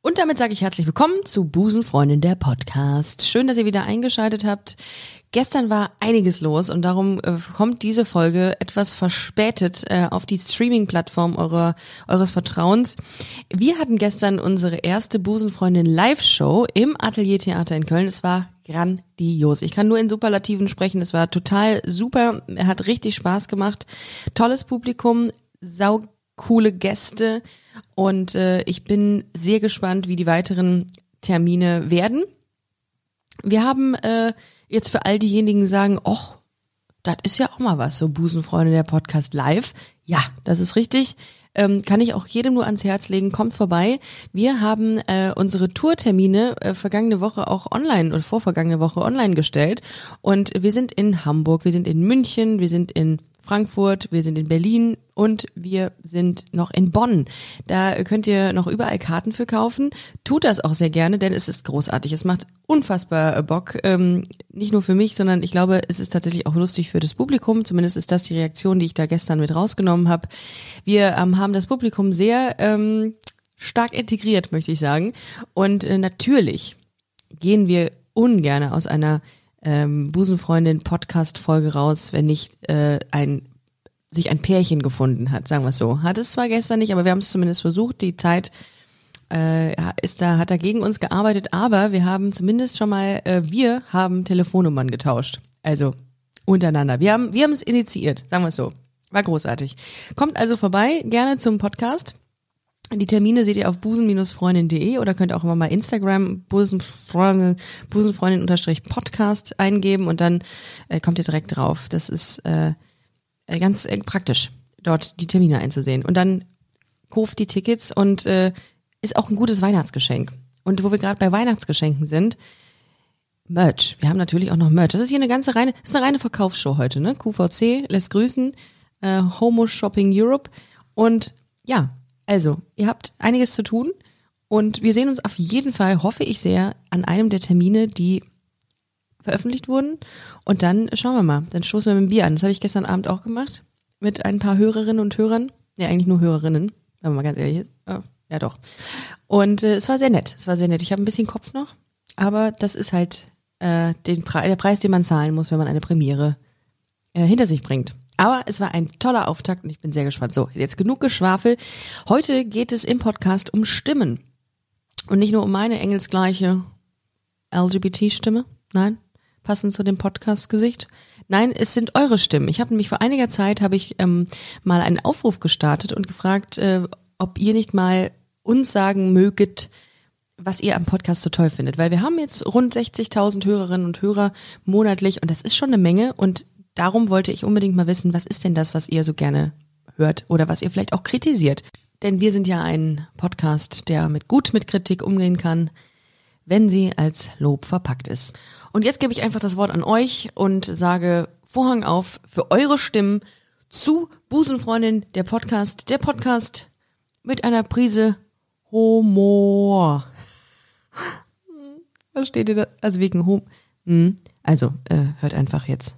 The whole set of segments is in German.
Und damit sage ich herzlich willkommen zu Busenfreundin der Podcast. Schön, dass ihr wieder eingeschaltet habt. Gestern war einiges los und darum äh, kommt diese Folge etwas verspätet äh, auf die Streaming-Plattform eurer, eures Vertrauens. Wir hatten gestern unsere erste Busenfreundin Live-Show im Atelier Theater in Köln. Es war grandios. Ich kann nur in Superlativen sprechen. Es war total super. Er hat richtig Spaß gemacht. Tolles Publikum, sau coole Gäste und äh, ich bin sehr gespannt, wie die weiteren Termine werden. Wir haben äh, jetzt für all diejenigen, die sagen, och, das ist ja auch mal was, so Busenfreunde der Podcast live. Ja, das ist richtig. Ähm, kann ich auch jedem nur ans Herz legen, kommt vorbei. Wir haben äh, unsere Tourtermine äh, vergangene Woche auch online oder vorvergangene Woche online gestellt. Und wir sind in Hamburg, wir sind in München, wir sind in Frankfurt, wir sind in Berlin und wir sind noch in Bonn. Da könnt ihr noch überall Karten für kaufen. Tut das auch sehr gerne, denn es ist großartig. Es macht unfassbar Bock. Ähm, nicht nur für mich, sondern ich glaube, es ist tatsächlich auch lustig für das Publikum. Zumindest ist das die Reaktion, die ich da gestern mit rausgenommen habe. Wir ähm, haben das Publikum sehr ähm, stark integriert, möchte ich sagen. Und äh, natürlich gehen wir ungern aus einer ähm, Busenfreundin Podcast-Folge raus, wenn nicht äh, ein sich ein Pärchen gefunden hat, sagen wir es so. Hat es zwar gestern nicht, aber wir haben es zumindest versucht. Die Zeit äh, ist da, hat da gegen uns gearbeitet, aber wir haben zumindest schon mal, äh, wir haben Telefonnummern getauscht. Also untereinander. Wir haben, wir haben es initiiert, sagen wir es so. War großartig. Kommt also vorbei, gerne zum Podcast. Die Termine seht ihr auf busen-freundin.de oder könnt auch immer mal Instagram busenfreundin, busenfreundin unterstrich Podcast eingeben und dann äh, kommt ihr direkt drauf. Das ist äh, äh, ganz äh, praktisch, dort die Termine einzusehen. Und dann kauft die Tickets und äh, ist auch ein gutes Weihnachtsgeschenk. Und wo wir gerade bei Weihnachtsgeschenken sind, Merch. Wir haben natürlich auch noch Merch. Das ist hier eine ganze reine, das ist eine reine Verkaufsshow heute, ne? QVC lässt grüßen, äh, Homo Shopping Europe. Und ja, also, ihr habt einiges zu tun und wir sehen uns auf jeden Fall, hoffe ich sehr, an einem der Termine, die veröffentlicht wurden. Und dann schauen wir mal, dann stoßen wir mit dem Bier an. Das habe ich gestern Abend auch gemacht mit ein paar Hörerinnen und Hörern. Ja, eigentlich nur Hörerinnen, wenn man mal ganz ehrlich ist. Ja, doch. Und äh, es war sehr nett. Es war sehr nett. Ich habe ein bisschen Kopf noch, aber das ist halt äh, den Pre der Preis, den man zahlen muss, wenn man eine Premiere äh, hinter sich bringt. Aber es war ein toller Auftakt und ich bin sehr gespannt. So, jetzt genug Geschwafel. Heute geht es im Podcast um Stimmen. Und nicht nur um meine engelsgleiche LGBT-Stimme. Nein, passend zu dem Podcast-Gesicht. Nein, es sind eure Stimmen. Ich habe nämlich vor einiger Zeit habe ich ähm, mal einen Aufruf gestartet und gefragt, äh, ob ihr nicht mal uns sagen möget, was ihr am Podcast so toll findet. Weil wir haben jetzt rund 60.000 Hörerinnen und Hörer monatlich und das ist schon eine Menge und darum wollte ich unbedingt mal wissen, was ist denn das, was ihr so gerne hört oder was ihr vielleicht auch kritisiert. Denn wir sind ja ein Podcast, der mit gut mit Kritik umgehen kann, wenn sie als Lob verpackt ist. Und jetzt gebe ich einfach das Wort an euch und sage Vorhang auf für eure Stimmen zu Busenfreundin, der Podcast, der Podcast mit einer Prise Humor. Versteht ihr das? Also wegen Humor. Hm. Also, äh, hört einfach jetzt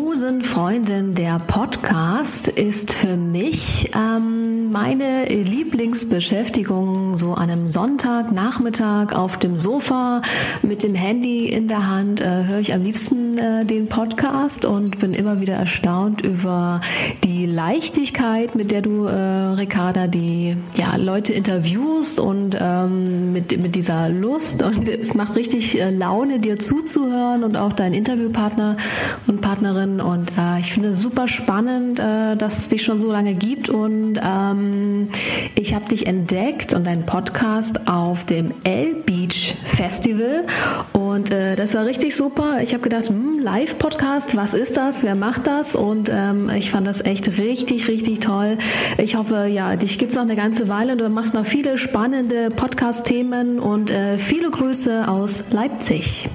Busenfreundin, der Podcast ist für mich ähm, meine Lieblingsbeschäftigung, so an einem Sonntagnachmittag auf dem Sofa mit dem Handy in der Hand äh, höre ich am liebsten äh, den Podcast und bin immer wieder erstaunt über die Leichtigkeit, mit der du, äh, Ricarda, die ja, Leute interviewst und ähm, mit, mit dieser Lust. Und es macht richtig äh, Laune, dir zuzuhören und auch dein Interviewpartner und Partnerin. Und äh, ich finde es super spannend, äh, dass es dich schon so lange gibt. Und ähm, ich habe dich entdeckt und deinen Podcast auf dem L Beach Festival. Und äh, das war richtig super. Ich habe gedacht, hm, Live-Podcast, was ist das? Wer macht das? Und ähm, ich fand das echt richtig, richtig toll. Ich hoffe, ja, dich gibt es noch eine ganze Weile und du machst noch viele spannende Podcast-Themen und äh, viele Grüße aus Leipzig.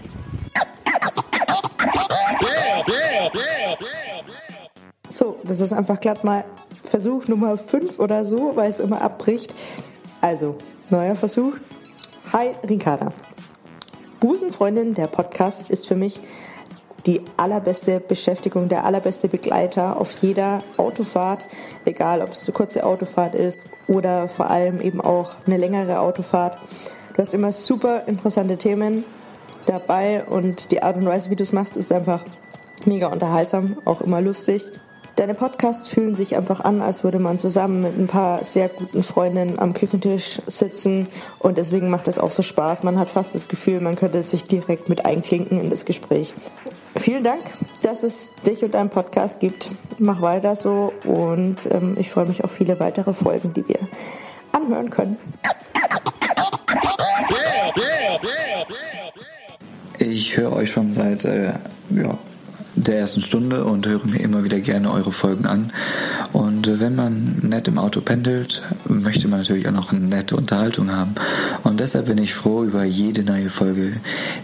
So, das ist einfach glatt mal Versuch Nummer 5 oder so, weil es immer abbricht. Also, neuer Versuch. Hi, Ricarda. Busenfreundin, der Podcast ist für mich die allerbeste Beschäftigung, der allerbeste Begleiter auf jeder Autofahrt, egal ob es eine kurze Autofahrt ist oder vor allem eben auch eine längere Autofahrt. Du hast immer super interessante Themen dabei und die Art und Weise, wie du es machst, ist einfach mega unterhaltsam, auch immer lustig. Deine Podcasts fühlen sich einfach an, als würde man zusammen mit ein paar sehr guten Freundinnen am Küchentisch sitzen und deswegen macht es auch so Spaß. Man hat fast das Gefühl, man könnte sich direkt mit einklinken in das Gespräch. Vielen Dank, dass es dich und deinen Podcast gibt. Mach weiter so und ähm, ich freue mich auf viele weitere Folgen, die wir anhören können. Ich höre euch schon seit äh, ja, der ersten Stunde und höre mir immer wieder gerne eure Folgen an. Und äh, wenn man nett im Auto pendelt, möchte man natürlich auch noch eine nette Unterhaltung haben. Und deshalb bin ich froh über jede neue Folge,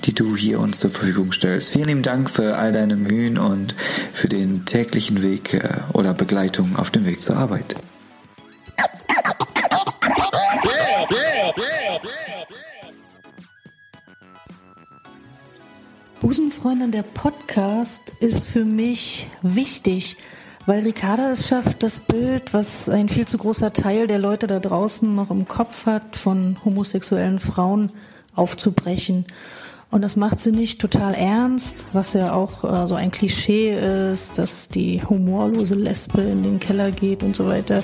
die du hier uns zur Verfügung stellst. Vielen lieben Dank für all deine Mühen und für den täglichen Weg äh, oder Begleitung auf dem Weg zur Arbeit. Busenfreundin, der Podcast ist für mich wichtig, weil Ricarda es schafft, das Bild, was ein viel zu großer Teil der Leute da draußen noch im Kopf hat, von homosexuellen Frauen aufzubrechen. Und das macht sie nicht total ernst, was ja auch äh, so ein Klischee ist, dass die humorlose Lesbe in den Keller geht und so weiter,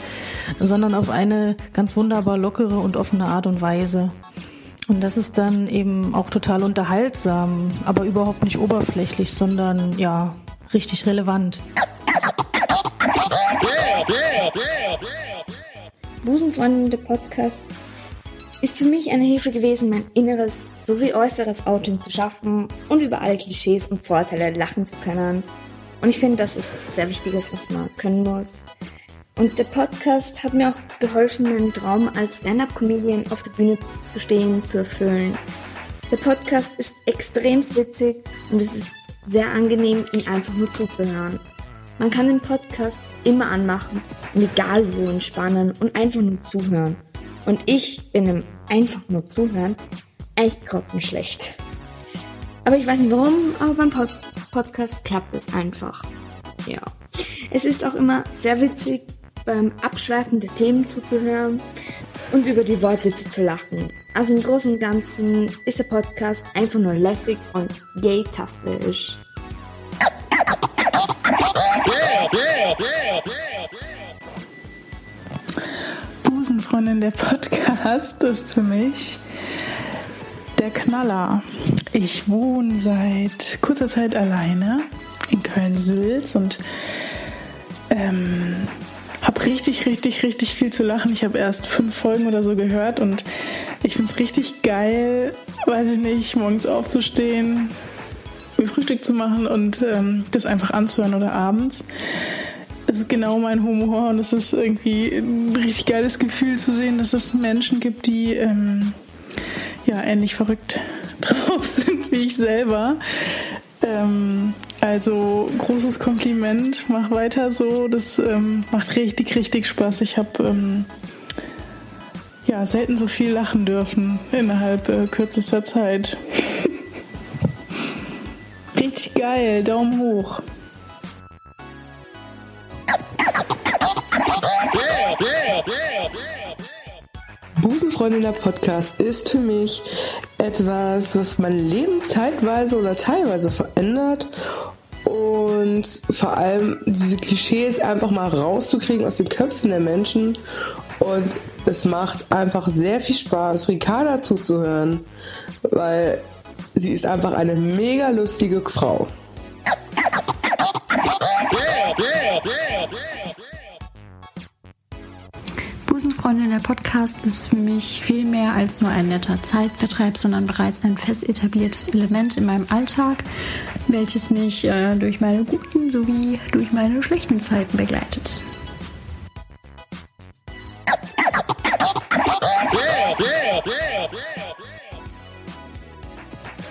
sondern auf eine ganz wunderbar lockere und offene Art und Weise. Und das ist dann eben auch total unterhaltsam, aber überhaupt nicht oberflächlich, sondern ja, richtig relevant. Busenfreundin der Podcast ist für mich eine Hilfe gewesen, mein inneres sowie äußeres Outing zu schaffen und über alle Klischees und Vorteile lachen zu können. Und ich finde, das ist was sehr Wichtiges, was man können muss. Und der Podcast hat mir auch geholfen, meinen Traum als Stand-up-Comedian auf der Bühne zu stehen, zu erfüllen. Der Podcast ist extrem witzig und es ist sehr angenehm, ihn einfach nur zuzuhören. Man kann den Podcast immer anmachen und egal wo entspannen und einfach nur zuhören. Und ich bin im einfach nur zuhören echt grottenschlecht. Aber ich weiß nicht warum, aber beim Pod Podcast klappt es einfach. Ja. Es ist auch immer sehr witzig, beim Abschweifen der Themen zuzuhören und über die Wortwitze zu lachen. Also im Großen und Ganzen ist der Podcast einfach nur lässig und yay-tastisch. Busenfreundin, der Podcast ist für mich der Knaller. Ich wohne seit kurzer Zeit alleine in Köln-Sülz und ähm, richtig, richtig, richtig viel zu lachen. Ich habe erst fünf Folgen oder so gehört und ich finde es richtig geil, weiß ich nicht, morgens aufzustehen, mir Frühstück zu machen und ähm, das einfach anzuhören oder abends. Es ist genau mein Humor und es ist irgendwie ein richtig geiles Gefühl zu sehen, dass es Menschen gibt, die ähm, ja ähnlich verrückt drauf sind wie ich selber. Ähm, also großes Kompliment, mach weiter so. Das ähm, macht richtig, richtig Spaß. Ich habe ähm, ja selten so viel lachen dürfen innerhalb äh, kürzester Zeit. richtig geil, Daumen hoch. Busenfreundin der Podcast ist für mich etwas, was mein Leben zeitweise oder teilweise verändert und vor allem diese Klischees einfach mal rauszukriegen aus den Köpfen der Menschen. Und es macht einfach sehr viel Spaß, Ricarda zuzuhören, weil sie ist einfach eine mega lustige Frau. Busenfreundin, der Podcast ist für mich viel mehr als nur ein netter Zeitvertreib, sondern bereits ein fest etabliertes Element in meinem Alltag, welches mich äh, durch meine guten sowie durch meine schlechten Zeiten begleitet.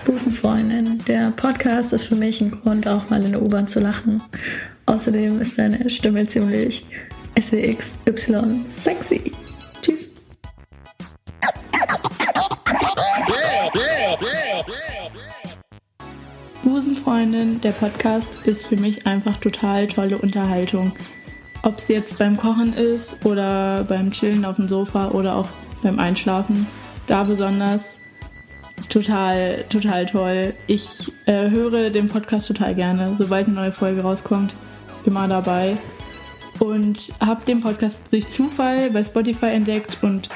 Busenfreundin, der Podcast ist für mich ein Grund, auch mal in der U-Bahn zu lachen. Außerdem ist deine Stimme ziemlich SEXY sexy. Tschüss. Busenfreundin, der Podcast ist für mich einfach total tolle Unterhaltung. Ob es jetzt beim Kochen ist oder beim Chillen auf dem Sofa oder auch beim Einschlafen. Da besonders total, total toll. Ich äh, höre den Podcast total gerne. Sobald eine neue Folge rauskommt, immer dabei und habe den Podcast durch Zufall bei Spotify entdeckt und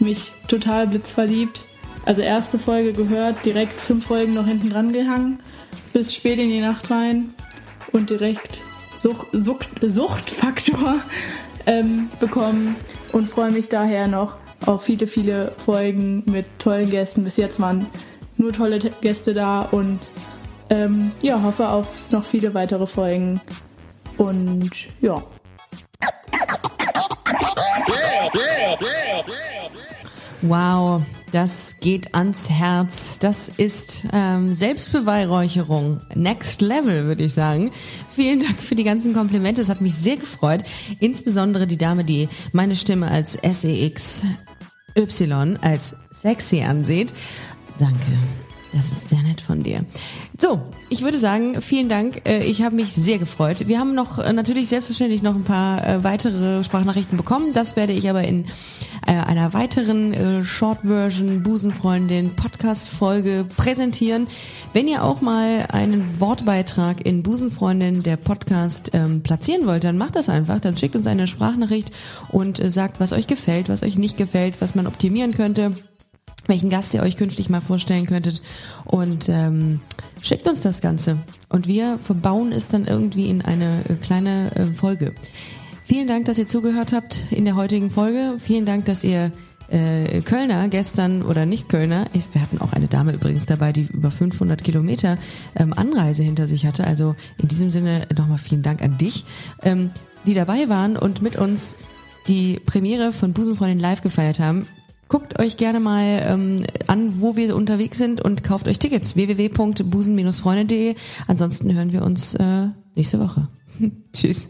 mich total blitzverliebt. Also erste Folge gehört, direkt fünf Folgen noch hinten dran gehangen, bis spät in die Nacht rein und direkt Such, Sucht, Suchtfaktor ähm, bekommen und freue mich daher noch auf viele, viele Folgen mit tollen Gästen. Bis jetzt waren nur tolle Gäste da und ähm, ja, hoffe auf noch viele weitere Folgen. Und ja. Wow, das geht ans Herz. Das ist ähm, Selbstbeweihräucherung. Next Level, würde ich sagen. Vielen Dank für die ganzen Komplimente. Es hat mich sehr gefreut. Insbesondere die Dame, die meine Stimme als SEX Y als sexy ansieht. Danke. Das ist sehr nett von dir. So, ich würde sagen, vielen Dank. Äh, ich habe mich sehr gefreut. Wir haben noch äh, natürlich selbstverständlich noch ein paar äh, weitere Sprachnachrichten bekommen. Das werde ich aber in einer weiteren Short-Version Busenfreundin Podcast-Folge präsentieren. Wenn ihr auch mal einen Wortbeitrag in Busenfreundin der Podcast ähm, platzieren wollt, dann macht das einfach. Dann schickt uns eine Sprachnachricht und sagt, was euch gefällt, was euch nicht gefällt, was man optimieren könnte welchen Gast ihr euch künftig mal vorstellen könntet. Und ähm, schickt uns das Ganze. Und wir verbauen es dann irgendwie in eine äh, kleine äh, Folge. Vielen Dank, dass ihr zugehört habt in der heutigen Folge. Vielen Dank, dass ihr äh, Kölner gestern oder nicht Kölner, ich, wir hatten auch eine Dame übrigens dabei, die über 500 Kilometer ähm, Anreise hinter sich hatte. Also in diesem Sinne nochmal vielen Dank an dich, ähm, die dabei waren und mit uns die Premiere von Busenfreundin live gefeiert haben. Guckt euch gerne mal ähm, an, wo wir unterwegs sind und kauft euch Tickets. www.busen-freunde.de. Ansonsten hören wir uns äh, nächste Woche. Tschüss.